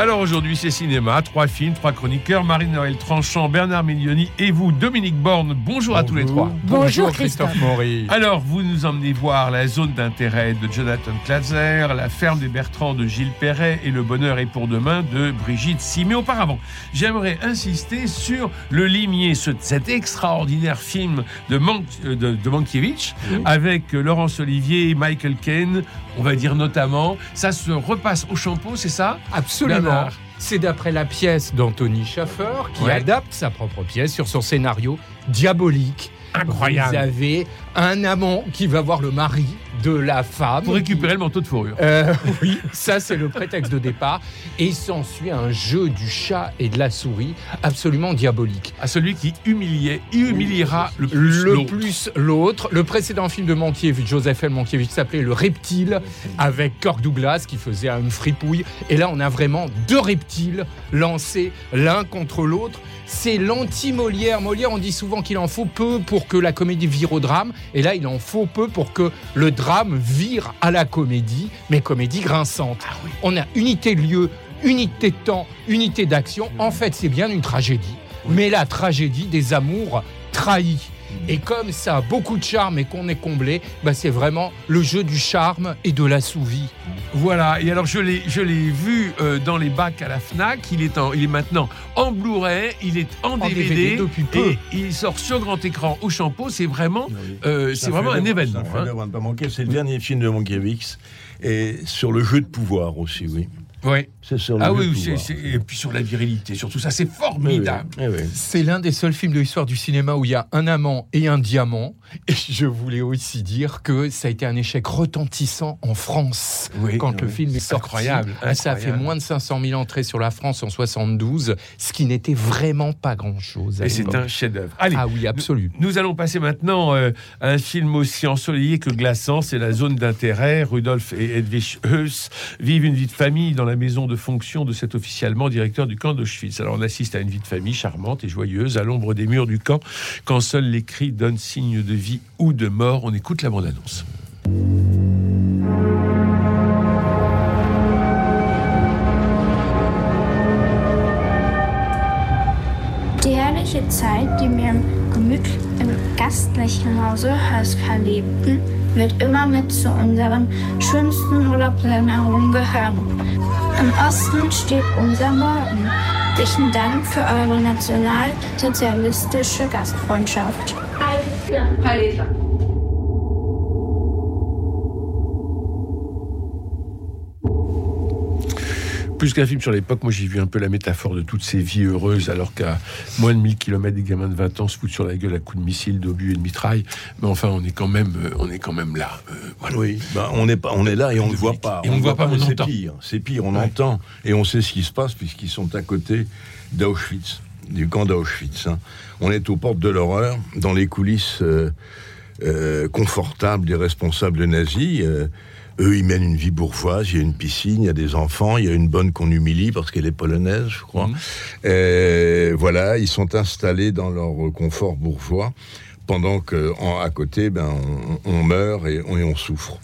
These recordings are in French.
Alors aujourd'hui, c'est cinéma, trois films, trois chroniqueurs, Marie-Noël Tranchant, Bernard Milioni et vous, Dominique Borne. Bonjour, à tous les trois. Bonjour, Christophe Maury. Alors, vous nous emmenez voir la zone d'intérêt de Jonathan Klatzer, la ferme des Bertrands de Gilles Perret et le bonheur est pour demain de Brigitte Si. Mais auparavant, j'aimerais insister sur le limier, cet extraordinaire film de, de, Mankiewicz avec Laurence Olivier, Michael Caine, on va dire notamment. Ça se repasse au shampoo, c'est ça? Absolument. C'est d'après la pièce d'Anthony Schaffer qui adapte sa propre pièce sur son scénario diabolique. Incroyable. Vous avez un amant qui va voir le mari de la femme. Pour récupérer le manteau de fourrure. Euh, oui, ça c'est le prétexte de départ. Et s'ensuit un jeu du chat et de la souris absolument diabolique. À celui qui humiliait, humiliera le plus le plus l'autre. Le précédent film de Mankiewicz, Joseph L. Mankiewicz, s'appelait Le Reptile avec Kirk Douglas qui faisait une fripouille. Et là, on a vraiment deux reptiles lancés l'un contre l'autre. C'est l'anti-Molière. Molière, on dit souvent qu'il en faut peu pour que la comédie vire au drame. Et là, il en faut peu pour que le drame vire à la comédie, mais comédie grinçante. Ah on a unité de lieu, unité de temps, unité d'action. En fait, c'est bien une tragédie. Mais la tragédie des amours trahis. Et comme ça a beaucoup de charme et qu'on est comblé, bah c'est vraiment le jeu du charme et de la sous-vie. Voilà, et alors je l'ai, je l'ai vu euh, dans les bacs à la FNAC, il est, en, il est maintenant en Blu-ray, il est en, DVD, depuis peu. et il sort sur grand écran au shampoo, c'est vraiment, euh, c'est vraiment un événement. Ça hein. pas manquer, c'est le dernier film de Mankiewicz, et sur le jeu de pouvoir aussi, oui. Oui. C'est sur Ah oui, et puis sur la virilité, surtout ça, c'est formidable. C'est l'un des seuls films de l'histoire du cinéma où il y a un amant et un diamant. Et je voulais aussi dire que ça a été un échec retentissant en France quand le film est sorti. Incroyable, Ça a fait moins de 500 000 entrées sur la France en 72, ce qui n'était vraiment pas grand-chose. Et c'est un chef-d'œuvre. Ah oui, absolu. Nous, allons passer maintenant euh, à un film aussi ensoleillé que glaçant. C'est la zone d'intérêt. Rudolf et Edwige Heuss vivent une vie de famille dans la maison de fonction de cet officiellement directeur du camp d'Auschwitz. Alors on assiste à une vie de famille charmante et joyeuse à l'ombre des murs du camp, quand seuls les cris donnent signe de vie ou de mort. On écoute la bande-annonce. Die herrliche Zeit, die wir im, gemütlich, im gastlichen Hause wird. Im Osten steht unser Morgen. Herzlichen Dank für eure nationalsozialistische Gastfreundschaft. Ja, plus qu'un film sur l'époque, moi j'ai vu un peu la métaphore de toutes ces vies heureuses, alors qu'à moins de 1000 km, des gamins de 20 ans se foutent sur la gueule à coups de missiles, d'obus et de mitraille. Mais enfin, on est quand même, euh, on est quand même là. Euh, oui, bah, on, est pas, on est là et on ne voit pas. Et on ne voit pas, C'est pire, c'est pire, on entend et on sait ce qui se passe puisqu'ils sont à côté d'Auschwitz, du camp d'Auschwitz. Hein. On est aux portes de l'horreur, dans les coulisses euh, confortables des responsables nazis. Eux, ils mènent une vie bourgeoise, il y a une piscine, il y a des enfants, il y a une bonne qu'on humilie parce qu'elle est polonaise, je crois. Mhm. voilà, ils sont installés dans leur confort bourgeois, pendant que à côté, ben, on, meurt et on, souffre.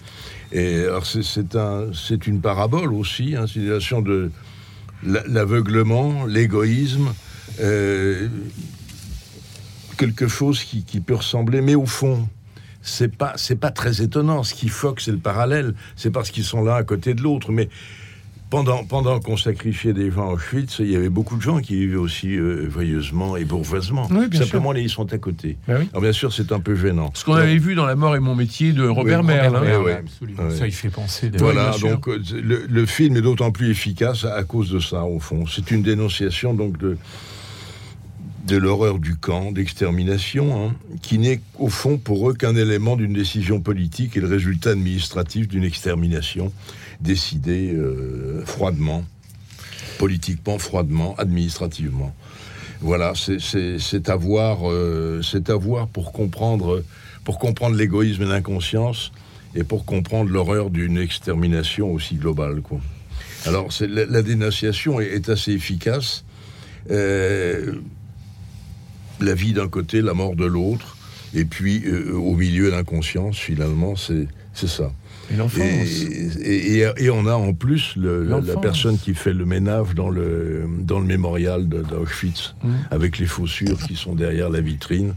Et alors c'est un, c'est une parabole aussi, hein, c'est une situation de l'aveuglement, l'égoïsme, euh, quelque chose qui, qui peut ressembler, mais au fond, c'est pas c'est pas très étonnant. Ce qui foque, c'est le parallèle. C'est parce qu'ils sont l'un à côté de l'autre. Mais pendant, pendant qu'on sacrifiait des gens à Auschwitz, il y avait beaucoup de gens qui vivaient aussi euh, joyeusement et bourgeoisement. Simplement, ils sont à côté. Ben Alors bien sûr, c'est un peu gênant. Ce qu'on avait vu dans La mort et mon métier de Robert Merle. Hein. Ça, il fait penser. Voilà, donc euh, le, le, film est d'autant plus efficace à cause de ça, au fond. C'est une dénonciation donc de de l'horreur du camp d'extermination, hein, qui n'est au fond pour eux qu'un élément d'une décision politique et le résultat administratif d'une extermination décidée euh, froidement, politiquement, froidement, administrativement. Voilà, c'est à voir, euh, c'est à voir pour comprendre, pour comprendre l'égoïsme et l'inconscience et pour comprendre l'horreur d'une extermination aussi globale. Quoi. Alors, la, la, dénonciation est, assez efficace. Euh, la vie d'un côté, la mort de l'autre. Et puis, euh, au milieu, l'inconscience, finalement, c'est c'est ça. Et l'enfance. Et, et- et on a en plus le- la, personne qui fait le ménage dans le, dans le mémorial de- d'Auschwitz, Mm. avec les faussures qui sont derrière la vitrine.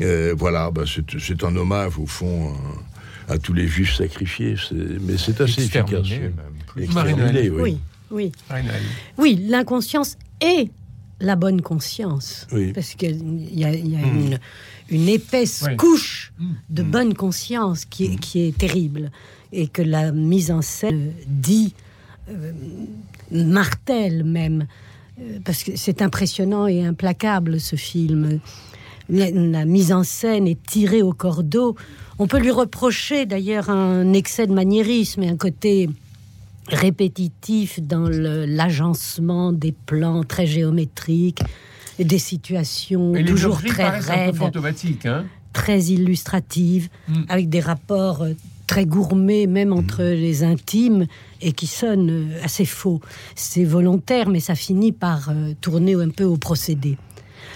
Euh, voilà, bah, c'est un hommage, au fond, à, à tous les juifs sacrifiés. Mais c'est assez efficace. Même. Exterminé, oui. Oui, oui. Oui, l'inconscience et la bonne conscience. Oui. Parce qu'il y a, il y a Mm. une, une épaisse Oui. couche Mm. de bonne conscience qui est, qui est terrible. Et que la mise en scène dit, euh, martèle même. Euh, Parce que c'est impressionnant et implacable ce film. La, la mise en scène est tirée au cordeau. On peut lui reprocher d'ailleurs un excès de maniérisme et un côté répétitif dans l'agencement des plans très géométriques et des situations Et les toujours geôleries très paraissent un peu raides, fantomatiques. Hein très illustratives, Mm. avec des rapports euh, très gourmets, même entre les intimes, et qui sonnent euh, assez faux. C'est volontaire, mais ça finit par euh, tourner un peu au procédé.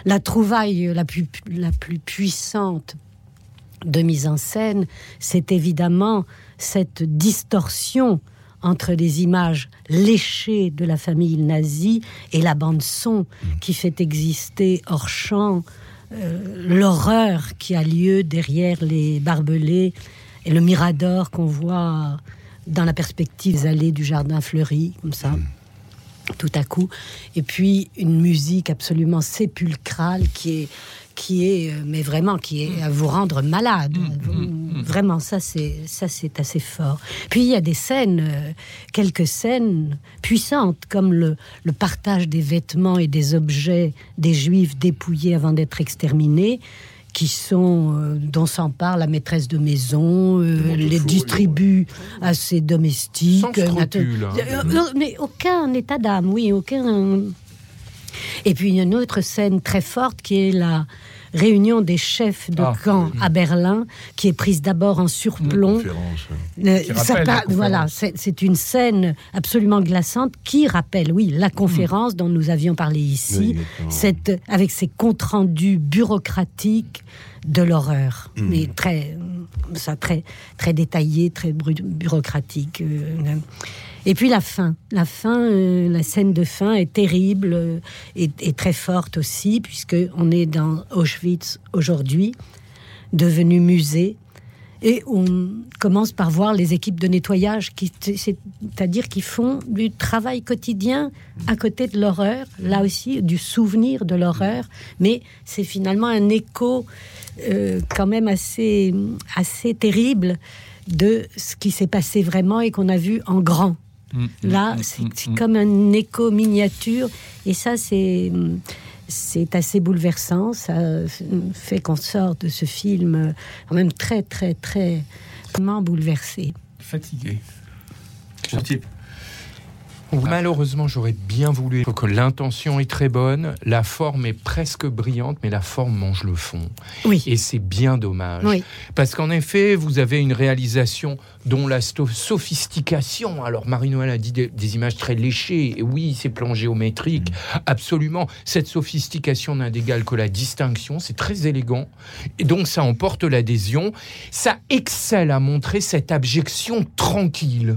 La trouvaille la plus, la plus puissante de mise en scène, c'est évidemment cette distorsion entre les images léchées de la famille nazie et la bande son qui fait exister hors champ euh, l'horreur qui a lieu derrière les barbelés et le mirador qu'on voit dans la perspective des allées du jardin fleuri, comme ça, tout à coup. Et puis une musique absolument sépulcrale qui est, qui est, euh, mais vraiment, qui est à vous rendre malade. Vraiment, ça c'est, ça c'est assez fort. Puis il y a des scènes, euh, quelques scènes puissantes, comme le, le partage des vêtements et des objets des Juifs dépouillés avant d'être exterminés. Qui sont, euh, dont s'empare la maîtresse de maison, euh, les distribue à ses domestiques. Sans scrupule, hein. euh, mais aucun état d'âme, oui, aucun. Et puis il y a une autre scène très forte qui est la réunion des chefs de Ah, camp à Berlin, qui est prise d'abord en surplomb. Euh, ça voilà, c'est une scène absolument glaçante qui rappelle, oui, la conférence dont nous avions parlé ici, cette, avec ses comptes rendus bureaucratiques de l'horreur, Mm. mais très, ça très, très détaillé, très bureaucratique. euh, et puis la fin, la fin, euh, la scène de fin est terrible euh, et, et très forte aussi, puisque on est dans Auschwitz aujourd'hui, devenu musée. Et on commence par voir les équipes de nettoyage, c'est-à-dire qui font du travail quotidien à côté de l'horreur, là aussi, du souvenir de l'horreur, mais c'est finalement un écho euh, quand même assez, assez terrible de ce qui s'est passé vraiment et qu'on a vu en grand. Mm, Là, mm, c'est mm, c'est mm. comme un écho miniature, et ça, c'est c'est assez bouleversant. Ça fait qu'on sort de ce film euh, quand même très, très, très vraiment bouleversé. Fatigué. Type. Malheureusement, j'aurais bien voulu que l'intention est très bonne, la forme est presque brillante, mais la forme mange le fond. Oui, Et c'est bien dommage. oui, Parce qu'en effet, vous avez une réalisation dont la sophistication, alors Marie-Noël a dit des, des images très léchées, et oui, c'est plan géométrique, absolument. Cette sophistication n'a d'égal que la distinction, c'est très élégant, et donc ça emporte l'adhésion. Ça excelle à montrer cette abjection tranquille.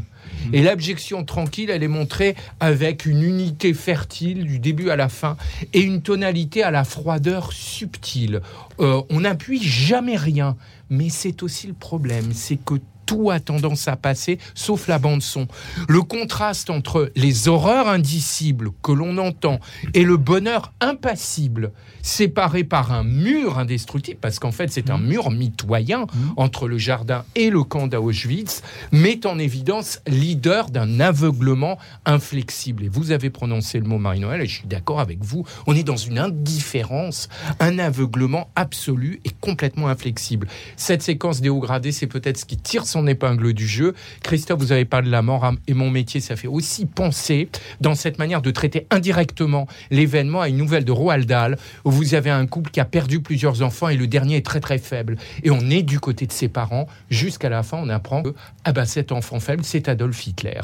Et l'abjection tranquille, elle est montrée avec une unité fertile du début à la fin et une tonalité à la froideur subtile. Euh, on n'appuie jamais rien, mais c'est aussi le problème, c'est que tout a tendance à passer, sauf la bande son. Le contraste entre les horreurs indicibles que l'on entend et le bonheur impassible, séparé par un mur indestructible, parce qu'en fait c'est un mur mitoyen entre le jardin et le camp d'Auschwitz, met en évidence l'ideur d'un aveuglement inflexible. Et vous avez prononcé le mot Marie-Noël, et je suis d'accord avec vous, on est dans une indifférence, un aveuglement absolu et complètement inflexible. Cette séquence déogradée, c'est peut-être ce qui tire son épingle du jeu. Christophe, vous avez parlé de la mort, hein, et mon métier, ça fait aussi penser, dans cette manière de traiter indirectement l'événement, à une nouvelle de Roald Dahl, où vous avez un couple qui a perdu plusieurs enfants, et le dernier est très très faible. Et on est du côté de ses parents, jusqu'à la fin, on apprend que ah bah, cet enfant faible, c'est Adolf Hitler,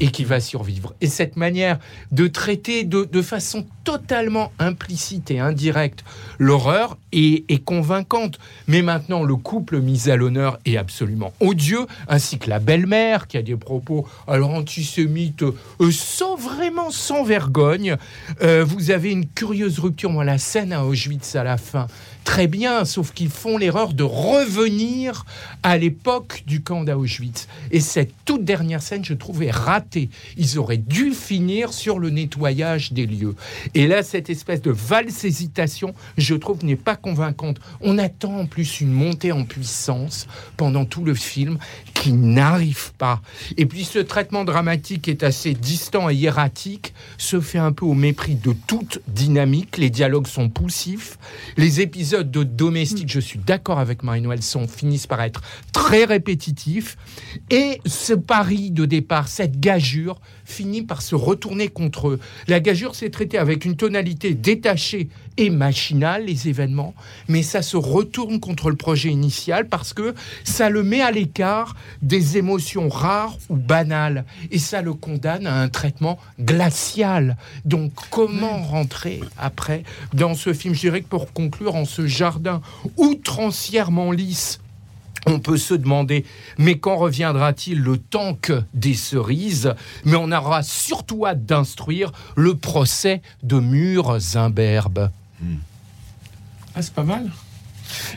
et qui va survivre. Et cette manière de traiter de, de façon totalement implicite et indirecte l'horreur est convaincante. Mais maintenant, le couple mis à l'honneur est absolument odieux, ainsi que la belle-mère qui a des propos alors antisémites, euh, sans vraiment sans vergogne. Euh, vous avez une curieuse rupture, moi, la scène à Auschwitz à la fin. Très bien, sauf qu'ils font l'erreur de revenir à l'époque du camp d'Auschwitz. Et cette toute dernière scène, je trouvais ratée. Ils auraient dû finir sur le nettoyage des lieux. Et là, cette espèce de valse hésitation, je trouve, n'est pas convaincante. On attend en plus une montée en puissance pendant tout le film n'arrive pas. Et puis ce traitement dramatique est assez distant et hiératique, se fait un peu au mépris de toute dynamique. Les dialogues sont poussifs. Les épisodes de domestique, je suis d'accord avec Marie-Noël, finissent par être très répétitifs. Et ce pari de départ, cette gageure, finit par se retourner contre eux. La gageure s'est traitée avec une tonalité détachée et machinale, les événements, mais ça se retourne contre le projet initial parce que ça le met à l'écart des émotions rares ou banales et ça le condamne à un traitement glacial. Donc comment rentrer après dans ce film? Je dirais que pour conclure, en ce jardin outrancièrement lisse on peut se demander, mais quand reviendra-t-il le tank des cerises? Mais on aura surtout hâte d'instruire le procès de Murs Imberbe. Ah, c'est pas mal.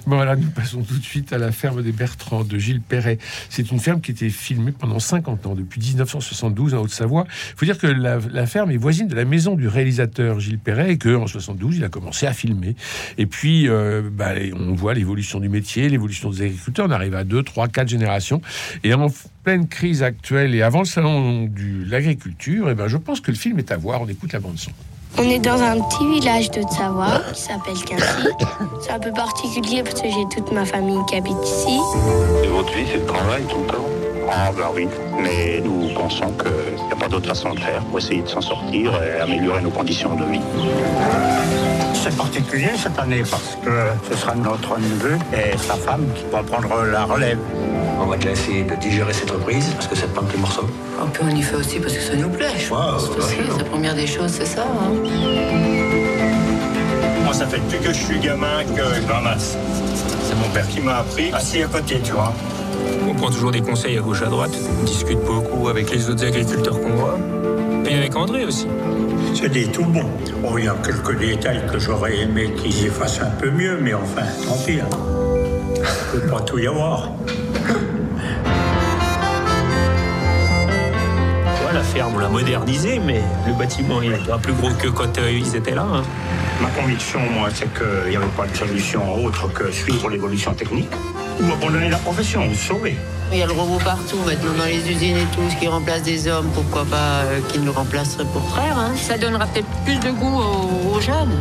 Bon, voilà, nous passons tout de suite à la ferme des Bertrands de Gilles Perret. C'est une ferme qui était filmée pendant 50 ans, depuis 1972 en Haute-Savoie. Il faut dire que la, ferme est voisine de la maison du réalisateur Gilles Perret et qu'en 72, il a commencé à filmer. Et puis, euh, bah, on voit l'évolution du métier, l'évolution des agriculteurs. On arrive à 2, 3, 4 générations. Et en pleine crise actuelle et avant le salon de l'agriculture, et ben, je pense que le film est à voir. On écoute la bande-son. On est dans un petit village de Savoie qui s'appelle Quincy. C'est un peu particulier parce que j'ai toute ma famille qui habite ici. Et votre vie, c'est le travail tout le temps? Ah ben oui, mais nous pensons qu'il n'y a pas d'autre façon de faire pour essayer de s'en sortir et améliorer nos conditions de vie. C'est particulier cette année parce que ce sera notre neveu et sa femme qui vont prendre la relève. On va déjà essayer de digérer cette reprise parce que c'est pas un petit morceau. Un peu on y fait aussi parce que ça nous plaît. Je pense aussi, la première des choses, c'est ça. hein. Moi, ça fait depuis que je suis gamin que je ramasse. C'est mon père qui m'a appris assis à côté, tu vois. On prend toujours des conseils à gauche à droite. On discute beaucoup avec les autres agriculteurs qu'on voit. Et avec André aussi. C'est des tout bons. Bon, il y a quelques détails que j'aurais aimé qu'ils y fassent un peu mieux, mais enfin, tant pis. hein. Il peut pas tout y avoir. Ferme, on l'a modernisée, mais le bâtiment, il est pas plus gros que quand euh, ils étaient là. hein. Ma conviction, moi, c'est qu'il n'y avait pas de solution autre que suivre l'évolution technique ou abandonner la profession, ou se sauver. Il y a le robot partout maintenant dans les usines et tout, ce qui remplace des hommes, pourquoi pas euh, qu'ils nous remplaceraient pour frères. hein. Ça donnera peut-être plus de goût aux, aux jeunes.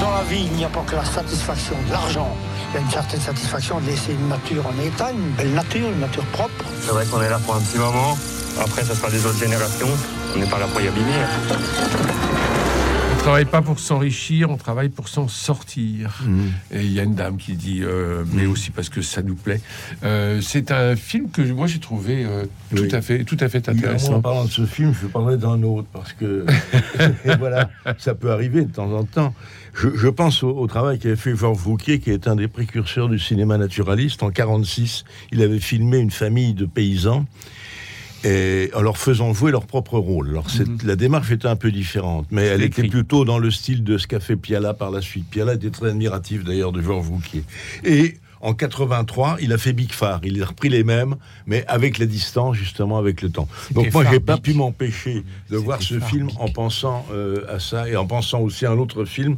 Dans la vie, il n'y a pas que la satisfaction de l'argent. Il y a une certaine satisfaction de laisser une nature en état, une belle nature, une nature propre. C'est vrai qu'on est là pour un petit moment. Après, ça sera des autres générations. On n'est pas là pour y abîmer. On travaille pas pour s'enrichir, on travaille pour s'en sortir. Mhm. Et il y a une dame qui dit, euh, mais aussi parce que ça nous plaît. Euh, c'est un film que moi j'ai trouvé euh, tout à fait, tout à fait moi, intéressant. en parlant de ce film, je parlerai d'un autre parce que voilà, ça peut arriver de temps en temps. Je, je pense au, au travail qu'avait fait Georges Vauquier, qui est un des précurseurs du cinéma naturaliste. En 46, il avait filmé une famille de paysans et en leur faisant jouer leur propre rôle. Alors c'est- la démarche était un peu différente, mais elle écrit. était plutôt dans le style de ce qu'a fait Piala par la suite. Piala était très admiratif d'ailleurs de Georges Vauquier. Et en 83, il a fait Big Far. Il a repris les mêmes, mais avec la distance, justement, avec le temps. Donc moi, j'ai pas pu m'empêcher de voir ce film en pensant euh, à ça et en pensant aussi à un autre film.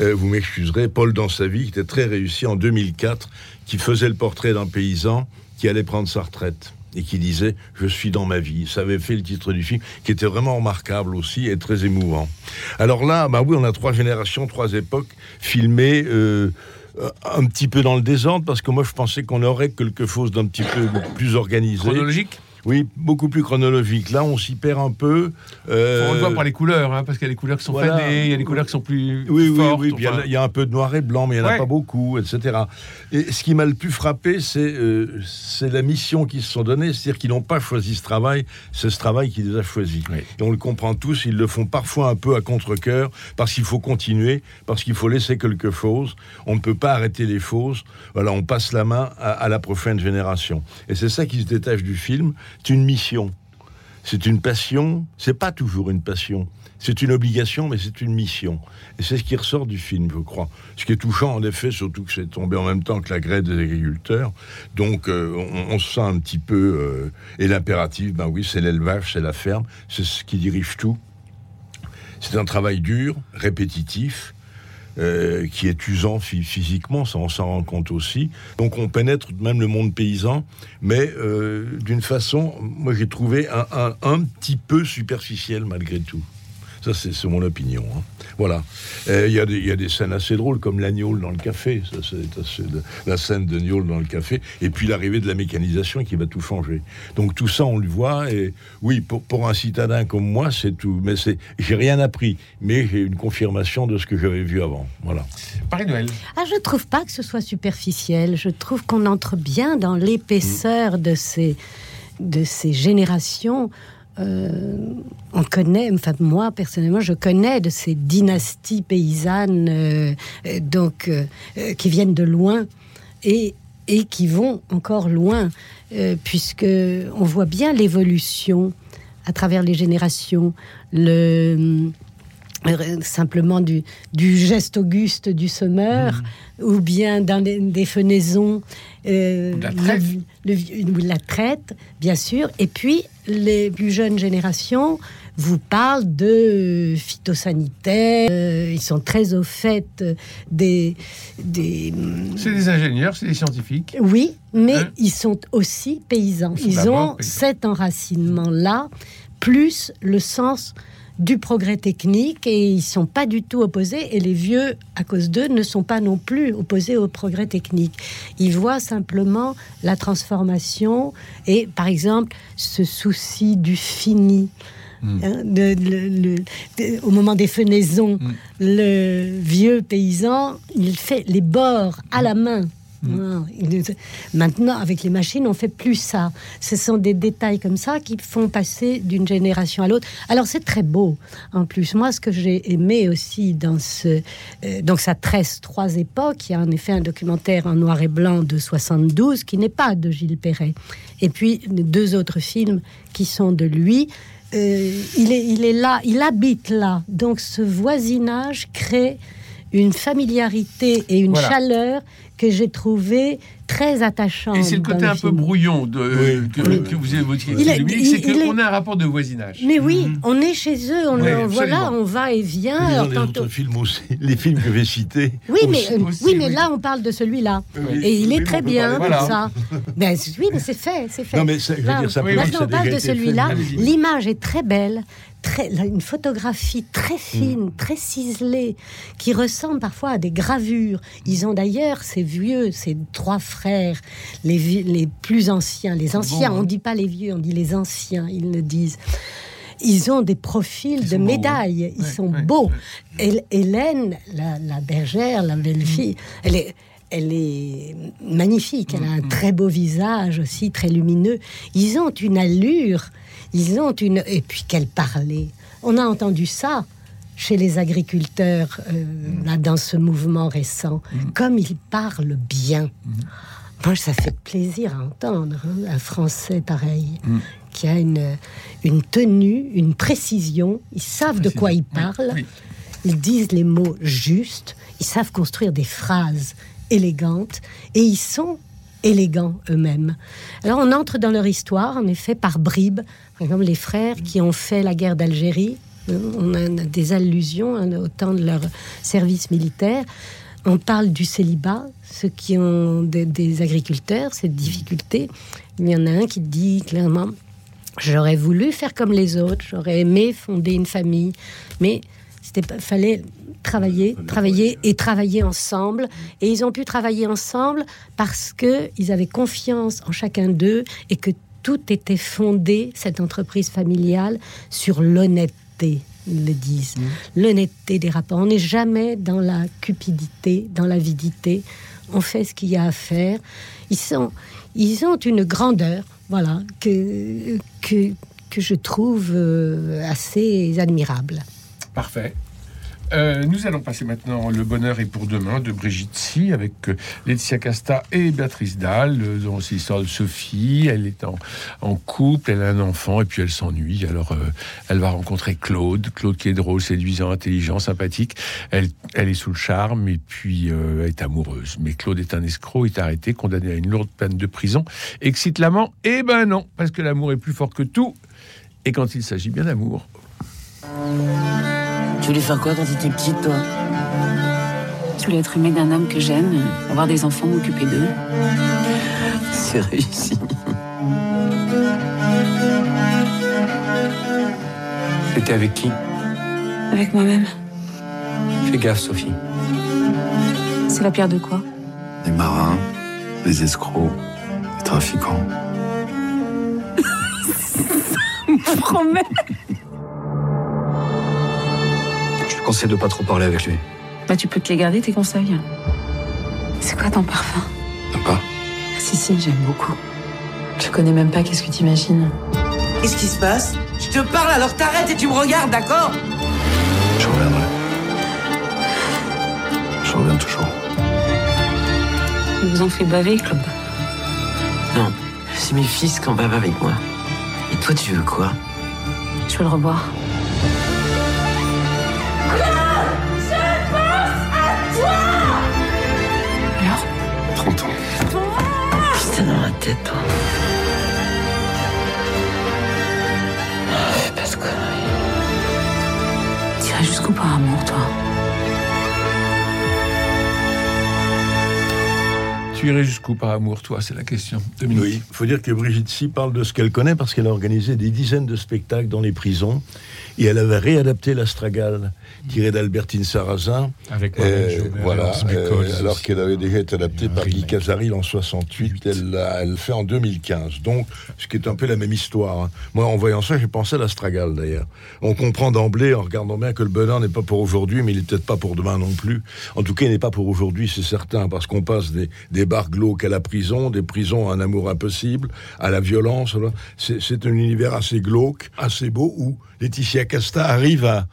euh, vous m'excuserez, Paul dans sa vie, qui était très réussi en 2004, qui faisait le portrait d'un paysan qui allait prendre sa retraite et qui disait je suis dans ma vie. Ça avait fait le titre du film, qui était vraiment remarquable aussi et très émouvant. Alors là, bah oui, on a trois générations, trois époques filmées. euh, un petit peu dans le désordre parce que moi je pensais qu'on aurait quelque chose d'un petit peu plus organisé. Chronologique? Oui, beaucoup plus chronologique. Là, on s'y perd un peu. Euh, On le voit par les couleurs, hein, parce qu'il y a des couleurs qui sont Voilà. fanées, il y a des couleurs qui sont plus, Oui, oui, fortes. oui. puis Il y a- enfin. il y, a un peu de noir et blanc, mais il n'y en a pas beaucoup, etc. Et ce qui m'a le plus frappé, c'est euh, la mission qu'ils se sont donnée. C'est-à-dire qu'ils n'ont pas choisi ce travail, c'est ce travail qui les a choisis. Et on le comprend tous, ils le font parfois un peu à contre-coeur, parce qu'il faut continuer, parce qu'il faut laisser quelque chose. On ne peut pas arrêter les fausses. Voilà, on passe la main à, à la prochaine génération. Et c'est ça qui se détache du film. C'est une mission. C'est une passion, c'est pas toujours une passion. C'est une obligation, mais c'est une mission. Et c'est ce qui ressort du film, je crois. Ce qui est touchant, en effet, surtout que c'est tombé en même temps que la grève des agriculteurs. Donc, euh, on, se sent un petit peu... euh, et l'impératif, ben oui, c'est l'élevage, c'est la ferme, c'est ce qui dirige tout. C'est un travail dur, répétitif, euh, qui est usant phy- physiquement, ça on s'en rend compte aussi. Donc on pénètre même le monde paysan, mais euh, d'une façon, moi j'ai trouvé un, un- un petit peu superficielle malgré tout. Ça, c'est mon opinion. hein. Voilà. Euh, Il y, a des- il y a des scènes assez drôles, comme l'agneau dans le café. Ça, c'est assez- la scène de Niol dans le café. Et puis l'arrivée de la mécanisation qui va tout changer. Donc tout ça, on le voit. Et oui, pour, pour un citadin comme moi, c'est tout. Mais c'est, j'ai rien appris. Mais j'ai une confirmation de ce que j'avais vu avant. Voilà. Paris-Noël. Ah, je trouve pas que ce soit superficiel. Je trouve qu'on entre bien dans l'épaisseur de ces, de ces générations. Euh, on connaît, enfin moi personnellement, je connais de ces dynasties paysannes, euh, euh, donc qui viennent de loin et et qui vont encore loin, puisque on voit bien l'évolution à travers les générations. Simplement du, du geste auguste du semeur ou bien dans des, des fenaisons euh, La traite. le- le- ou la traite bien sûr et puis les plus jeunes générations vous parlent de phytosanitaire euh, ils sont très au fait euh, des, des C'est des ingénieurs, c'est des scientifiques. oui, mais Hein ils sont aussi paysans. Ils ont paysans. cet enracinement-là, plus le sens du progrès technique, et ils sont pas du tout opposés. Et les vieux, à cause d'eux, ne sont pas non plus opposés au progrès technique. Ils voient simplement la transformation et, par exemple, ce souci du fini. Hein, de- le- le- de- au moment des fenaisons, le vieux paysan, il fait les bords à la main. Voilà. Il- Maintenant, avec les machines, on fait plus ça. Ce sont des détails comme ça qui font passer d'une génération à l'autre. Alors c'est très beau. En plus, moi, ce que j'ai aimé aussi dans ce, euh, donc ça tresse trois époques. Il y a en effet un documentaire en noir et blanc de 72 qui n'est pas de Gilles Perret, et puis deux autres films qui sont de lui. Euh, il, est, il est là, il habite là. Donc ce voisinage crée une familiarité et une Voilà. chaleur que j'ai trouvé très attachante. Et c'est le côté un peu brouillon de, que, que vous évoquiez. C'est est- qu'on a un rapport de voisinage. Mais oui, on est chez eux, on, on- voilà, on va et vient. Les tantôt- autres films aussi, les films que j'ai cités. Oui, mais, aussi. euh, aussi, oui, mais oui. là, on parle de celui-là. Oui, et il oui, est très bien parler comme de- ça. Ben, oui, mais c'est fait, c'est fait. Non, mais ça, je veux Là, dire, ça Oui, peut- oui, Maintenant, ça on a parle de celui-là. L'image est très belle. Très, une photographie très Mm. fine, très ciselée, qui ressemble parfois à des gravures. Ils ont d'ailleurs, ces vieux, ces trois frères, les, les plus anciens, les anciens, hein. on ne dit pas les vieux, on dit les anciens, ils le disent. Ils ont des profils Ils de hein. médailles, ils sont beaux. Hélène, la, la bergère, la belle-fille, elle est, elle est magnifique. Elle a un très beau visage aussi, très lumineux. Ils ont une allure, ils ont une. Et puis qu'elle parlait. On a entendu ça chez les agriculteurs euh, là dans ce mouvement récent, comme ils parlent bien. Moi, ça fait plaisir à entendre hein, un Français pareil qui a une, une tenue, une précision. Ils savent de quoi ils parlent. oui. Ils disent les mots justes. Ils savent construire des phrases élégantes. Et ils sont élégants eux-mêmes. Alors on entre dans leur histoire, en effet, par bribes. Par exemple, les frères qui ont fait la guerre d'Algérie. hein, On a des allusions hein, au temps de leur service militaire. On parle du célibat, ceux qui ont des agriculteurs, cette difficulté. Il y en a un qui dit clairement J'aurais voulu faire comme les autres, j'aurais aimé fonder une famille, mais c'était fallait travailler, travailler et travailler ensemble. Et ils ont pu travailler ensemble parce que ils avaient confiance en chacun d'eux et que tout était fondé, cette entreprise familiale, sur l'honnêteté, ils le disent. L'honnêteté des rapports. On n'est jamais dans la cupidité, dans l'avidité. On fait ce qu'il y a à faire. Ils, sont, ils ont une grandeur, voilà, que, que, que je trouve euh, assez admirable. Parfait. Euh, nous allons passer maintenant Le bonheur est pour demain de Brigitte Si avec euh, Laetitia Casta et Béatrice Dalle, dont c'est l'histoire de Sophie. Elle est en, couple, elle a un enfant et puis elle s'ennuie. Alors euh, elle va rencontrer Claude. Claude qui est drôle, séduisant, intelligent, sympathique. Elle, est sous le charme et puis elle est amoureuse. Mais Claude est un escroc, est arrêté, condamné à une lourde peine de prison. Excite l'amant? Eh ben non, parce que l'amour est plus fort que tout. Et quand il s'agit bien d'amour, Tu voulais faire quoi quand t'étais petite, toi Je voulais être aimée d'un homme que j'aime, avoir des enfants, m'occuper d'eux. C'est réussi. T'étais avec qui Avec moi-même. Fais gaffe, Sophie. C'est la pierre de quoi Les marins, les escrocs, les trafiquants. Promets conseille de pas trop parler avec lui. Bah tu peux te les garder tes conseils. C'est quoi ton parfum? T'aimes pas Si si, j'aime beaucoup. Je connais même pas, qu'est-ce que t'imagines? Qu'est-ce qui se passe? Je te parle alors t'arrêtes et tu me regardes, d'accord? Je reviendrai. Je reviens toujours. Ils vous ont fait baver, Claude. Non, c'est mes fils qui en bavent avec moi. Et toi, tu veux quoi? Je veux le revoir. 17 ans. Ah, ouais, parce que... Tu irais jusqu'où par amour, toi tu irais jusqu'où par amour, toi? C'est la question. Dominique. Oui, il faut dire que Brigitte Si parle de ce qu'elle connaît parce qu'elle a organisé des dizaines de spectacles dans les prisons et elle avait réadapté l'Astragale tirée d'Albertine Sarrazin. Avec Euh, Joubert, voilà, euh, alors qu'elle avait déjà été adaptée par Guy Casaril en 68, elle l'a elle le fait en 2015. Donc, ce qui est un peu la même histoire. hein. Moi, en voyant ça, j'ai pensé à l'Astragale d'ailleurs. On comprend d'emblée, en regardant bien, que le bonheur n'est pas pour aujourd'hui, mais il n'est peut-être pas pour demain non plus. En tout cas, il n'est pas pour aujourd'hui, c'est certain, parce qu'on passe des, des bars glauques à la prison, des prisons à un amour impossible, à la violence. C'est un univers assez glauque, assez beau, où Laetitia Casta arrive à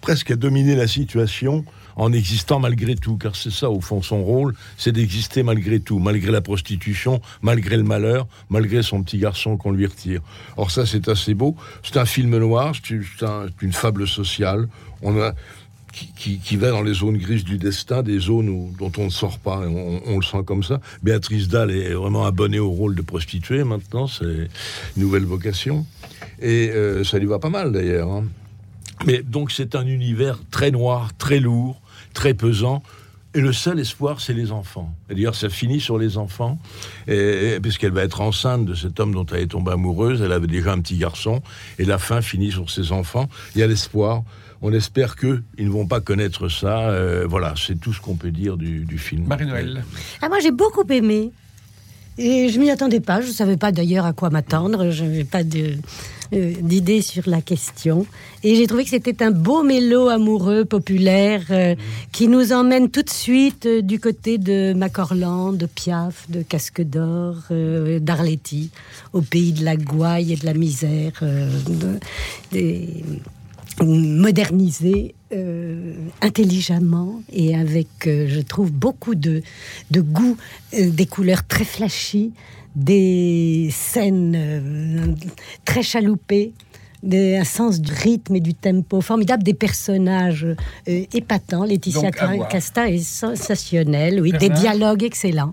presque à dominer la situation en existant malgré tout, car c'est ça au fond son rôle, c'est d'exister malgré tout, malgré la prostitution, malgré le malheur, malgré son petit garçon qu'on lui retire. Or ça c'est assez beau, c'est un film noir, c'est une- c'est un- une fable sociale, on a qui, va dans les zones grises du destin, des zones dont on ne sort pas, on, le sent comme ça. Béatrice Dalle est vraiment abonnée au rôle de prostituée maintenant, c'est une nouvelle vocation, et euh, ça lui va pas mal d'ailleurs. hein. Mais donc c'est un univers très noir, très lourd, très pesant. Et le seul espoir, c'est les enfants. Et D'ailleurs, ça finit sur les enfants, puisqu'elle va être enceinte de cet homme dont elle est tombée amoureuse. Elle avait déjà un petit garçon, et la fin finit sur ses enfants. Il y a l'espoir. On espère qu'ils ne vont pas connaître ça. Euh, voilà, c'est tout ce qu'on peut dire du, du film. Marie-Noël. Ah, moi, j'ai beaucoup aimé. Et je m'y attendais pas. Je ne savais pas d'ailleurs à quoi m'attendre. Je n'avais pas de, euh, d'idée sur la question. Et j'ai trouvé que c'était un beau mélo amoureux, populaire, euh, qui nous emmène tout de suite euh, du côté de Macorland, de Piaf, de Casque d'Or, euh, d'Arletty, au pays de la gouaille et de la misère, euh, de- des- modernisé euh, intelligemment et avec, euh, je trouve, beaucoup de, de goût, euh, des couleurs très flashy, des scènes très chaloupées. des- un sens du rythme et du tempo formidable, des personnages épatants. Laetitia. Casta est sensationnelle, oui, des dialogues excellents.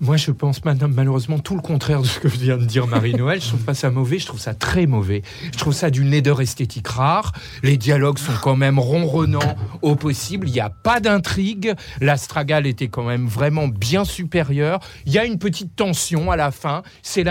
Moi, je pense malheureusement tout le contraire de ce que vient de dire Marie-Noël. Je trouve pas ça mauvais, je trouve ça très mauvais. Je trouve ça d'une laideur esthétique rare. Les dialogues sont quand même ronronnants au possible. Il n'y a pas d'intrigue. L'Astragale était quand même vraiment bien supérieur. Il y a une petite tension à la fin. C'est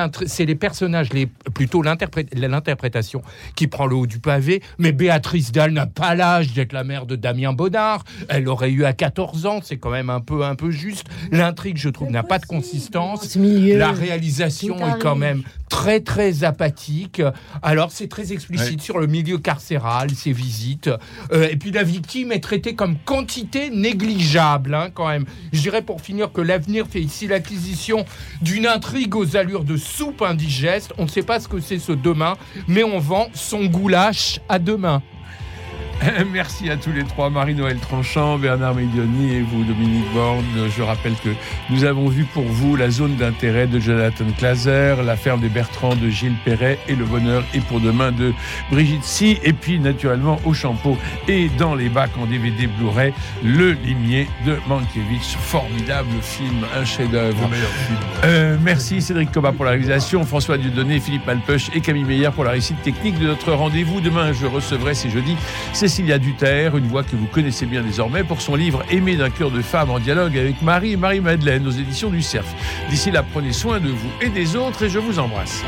les personnages, plutôt l'interpré- l'interprétation qui prend le haut du pavé. Mais Béatrice Dalle n'a pas l'âge d'être la mère de Damien Bonnard. Elle aurait eu à 14 ans. C'est quand même un peu, un peu juste. L'intrigue, je trouve, n'a n'a pas de consistance. La réalisation est quand même très très apathique. Alors c'est très explicite sur le milieu carcéral, ses visites. Euh, et puis la victime est traitée comme quantité négligeable hein, quand même. Je dirais pour finir que l'avenir fait ici l'acquisition d'une intrigue aux allures de soupe indigeste. On ne sait pas ce que c'est ce demain, mais on vend son goulash à demain. Merci à tous les trois, Marie-Noël Tranchant, Bernard Medioni et vous, Dominique Borne. Je rappelle que nous avons vu pour vous la zone d'intérêt de Jonathan Clazer, la ferme des Bertrands de Gilles Perret et le bonheur et pour demain de Brigitte Si. Et puis, naturellement, au Champeau et dans les bacs en DVD Blu-ray, Le Limier de Mankiewicz. Formidable film, un chef-d'œuvre. Euh, merci Cédric Coba pour la réalisation, François Dieudonné, Philippe Malpeuch et Camille Meyer pour la réussite technique de notre rendez-vous. Demain, je recevrai, c'est jeudi, Cécilia Duterre, une voix que vous connaissez bien désormais, pour son livre Aimé d'un cœur de femme en dialogue avec Marie et Marie-Madeleine aux éditions du Cerf. D'ici là, prenez soin de vous et des autres et je vous embrasse.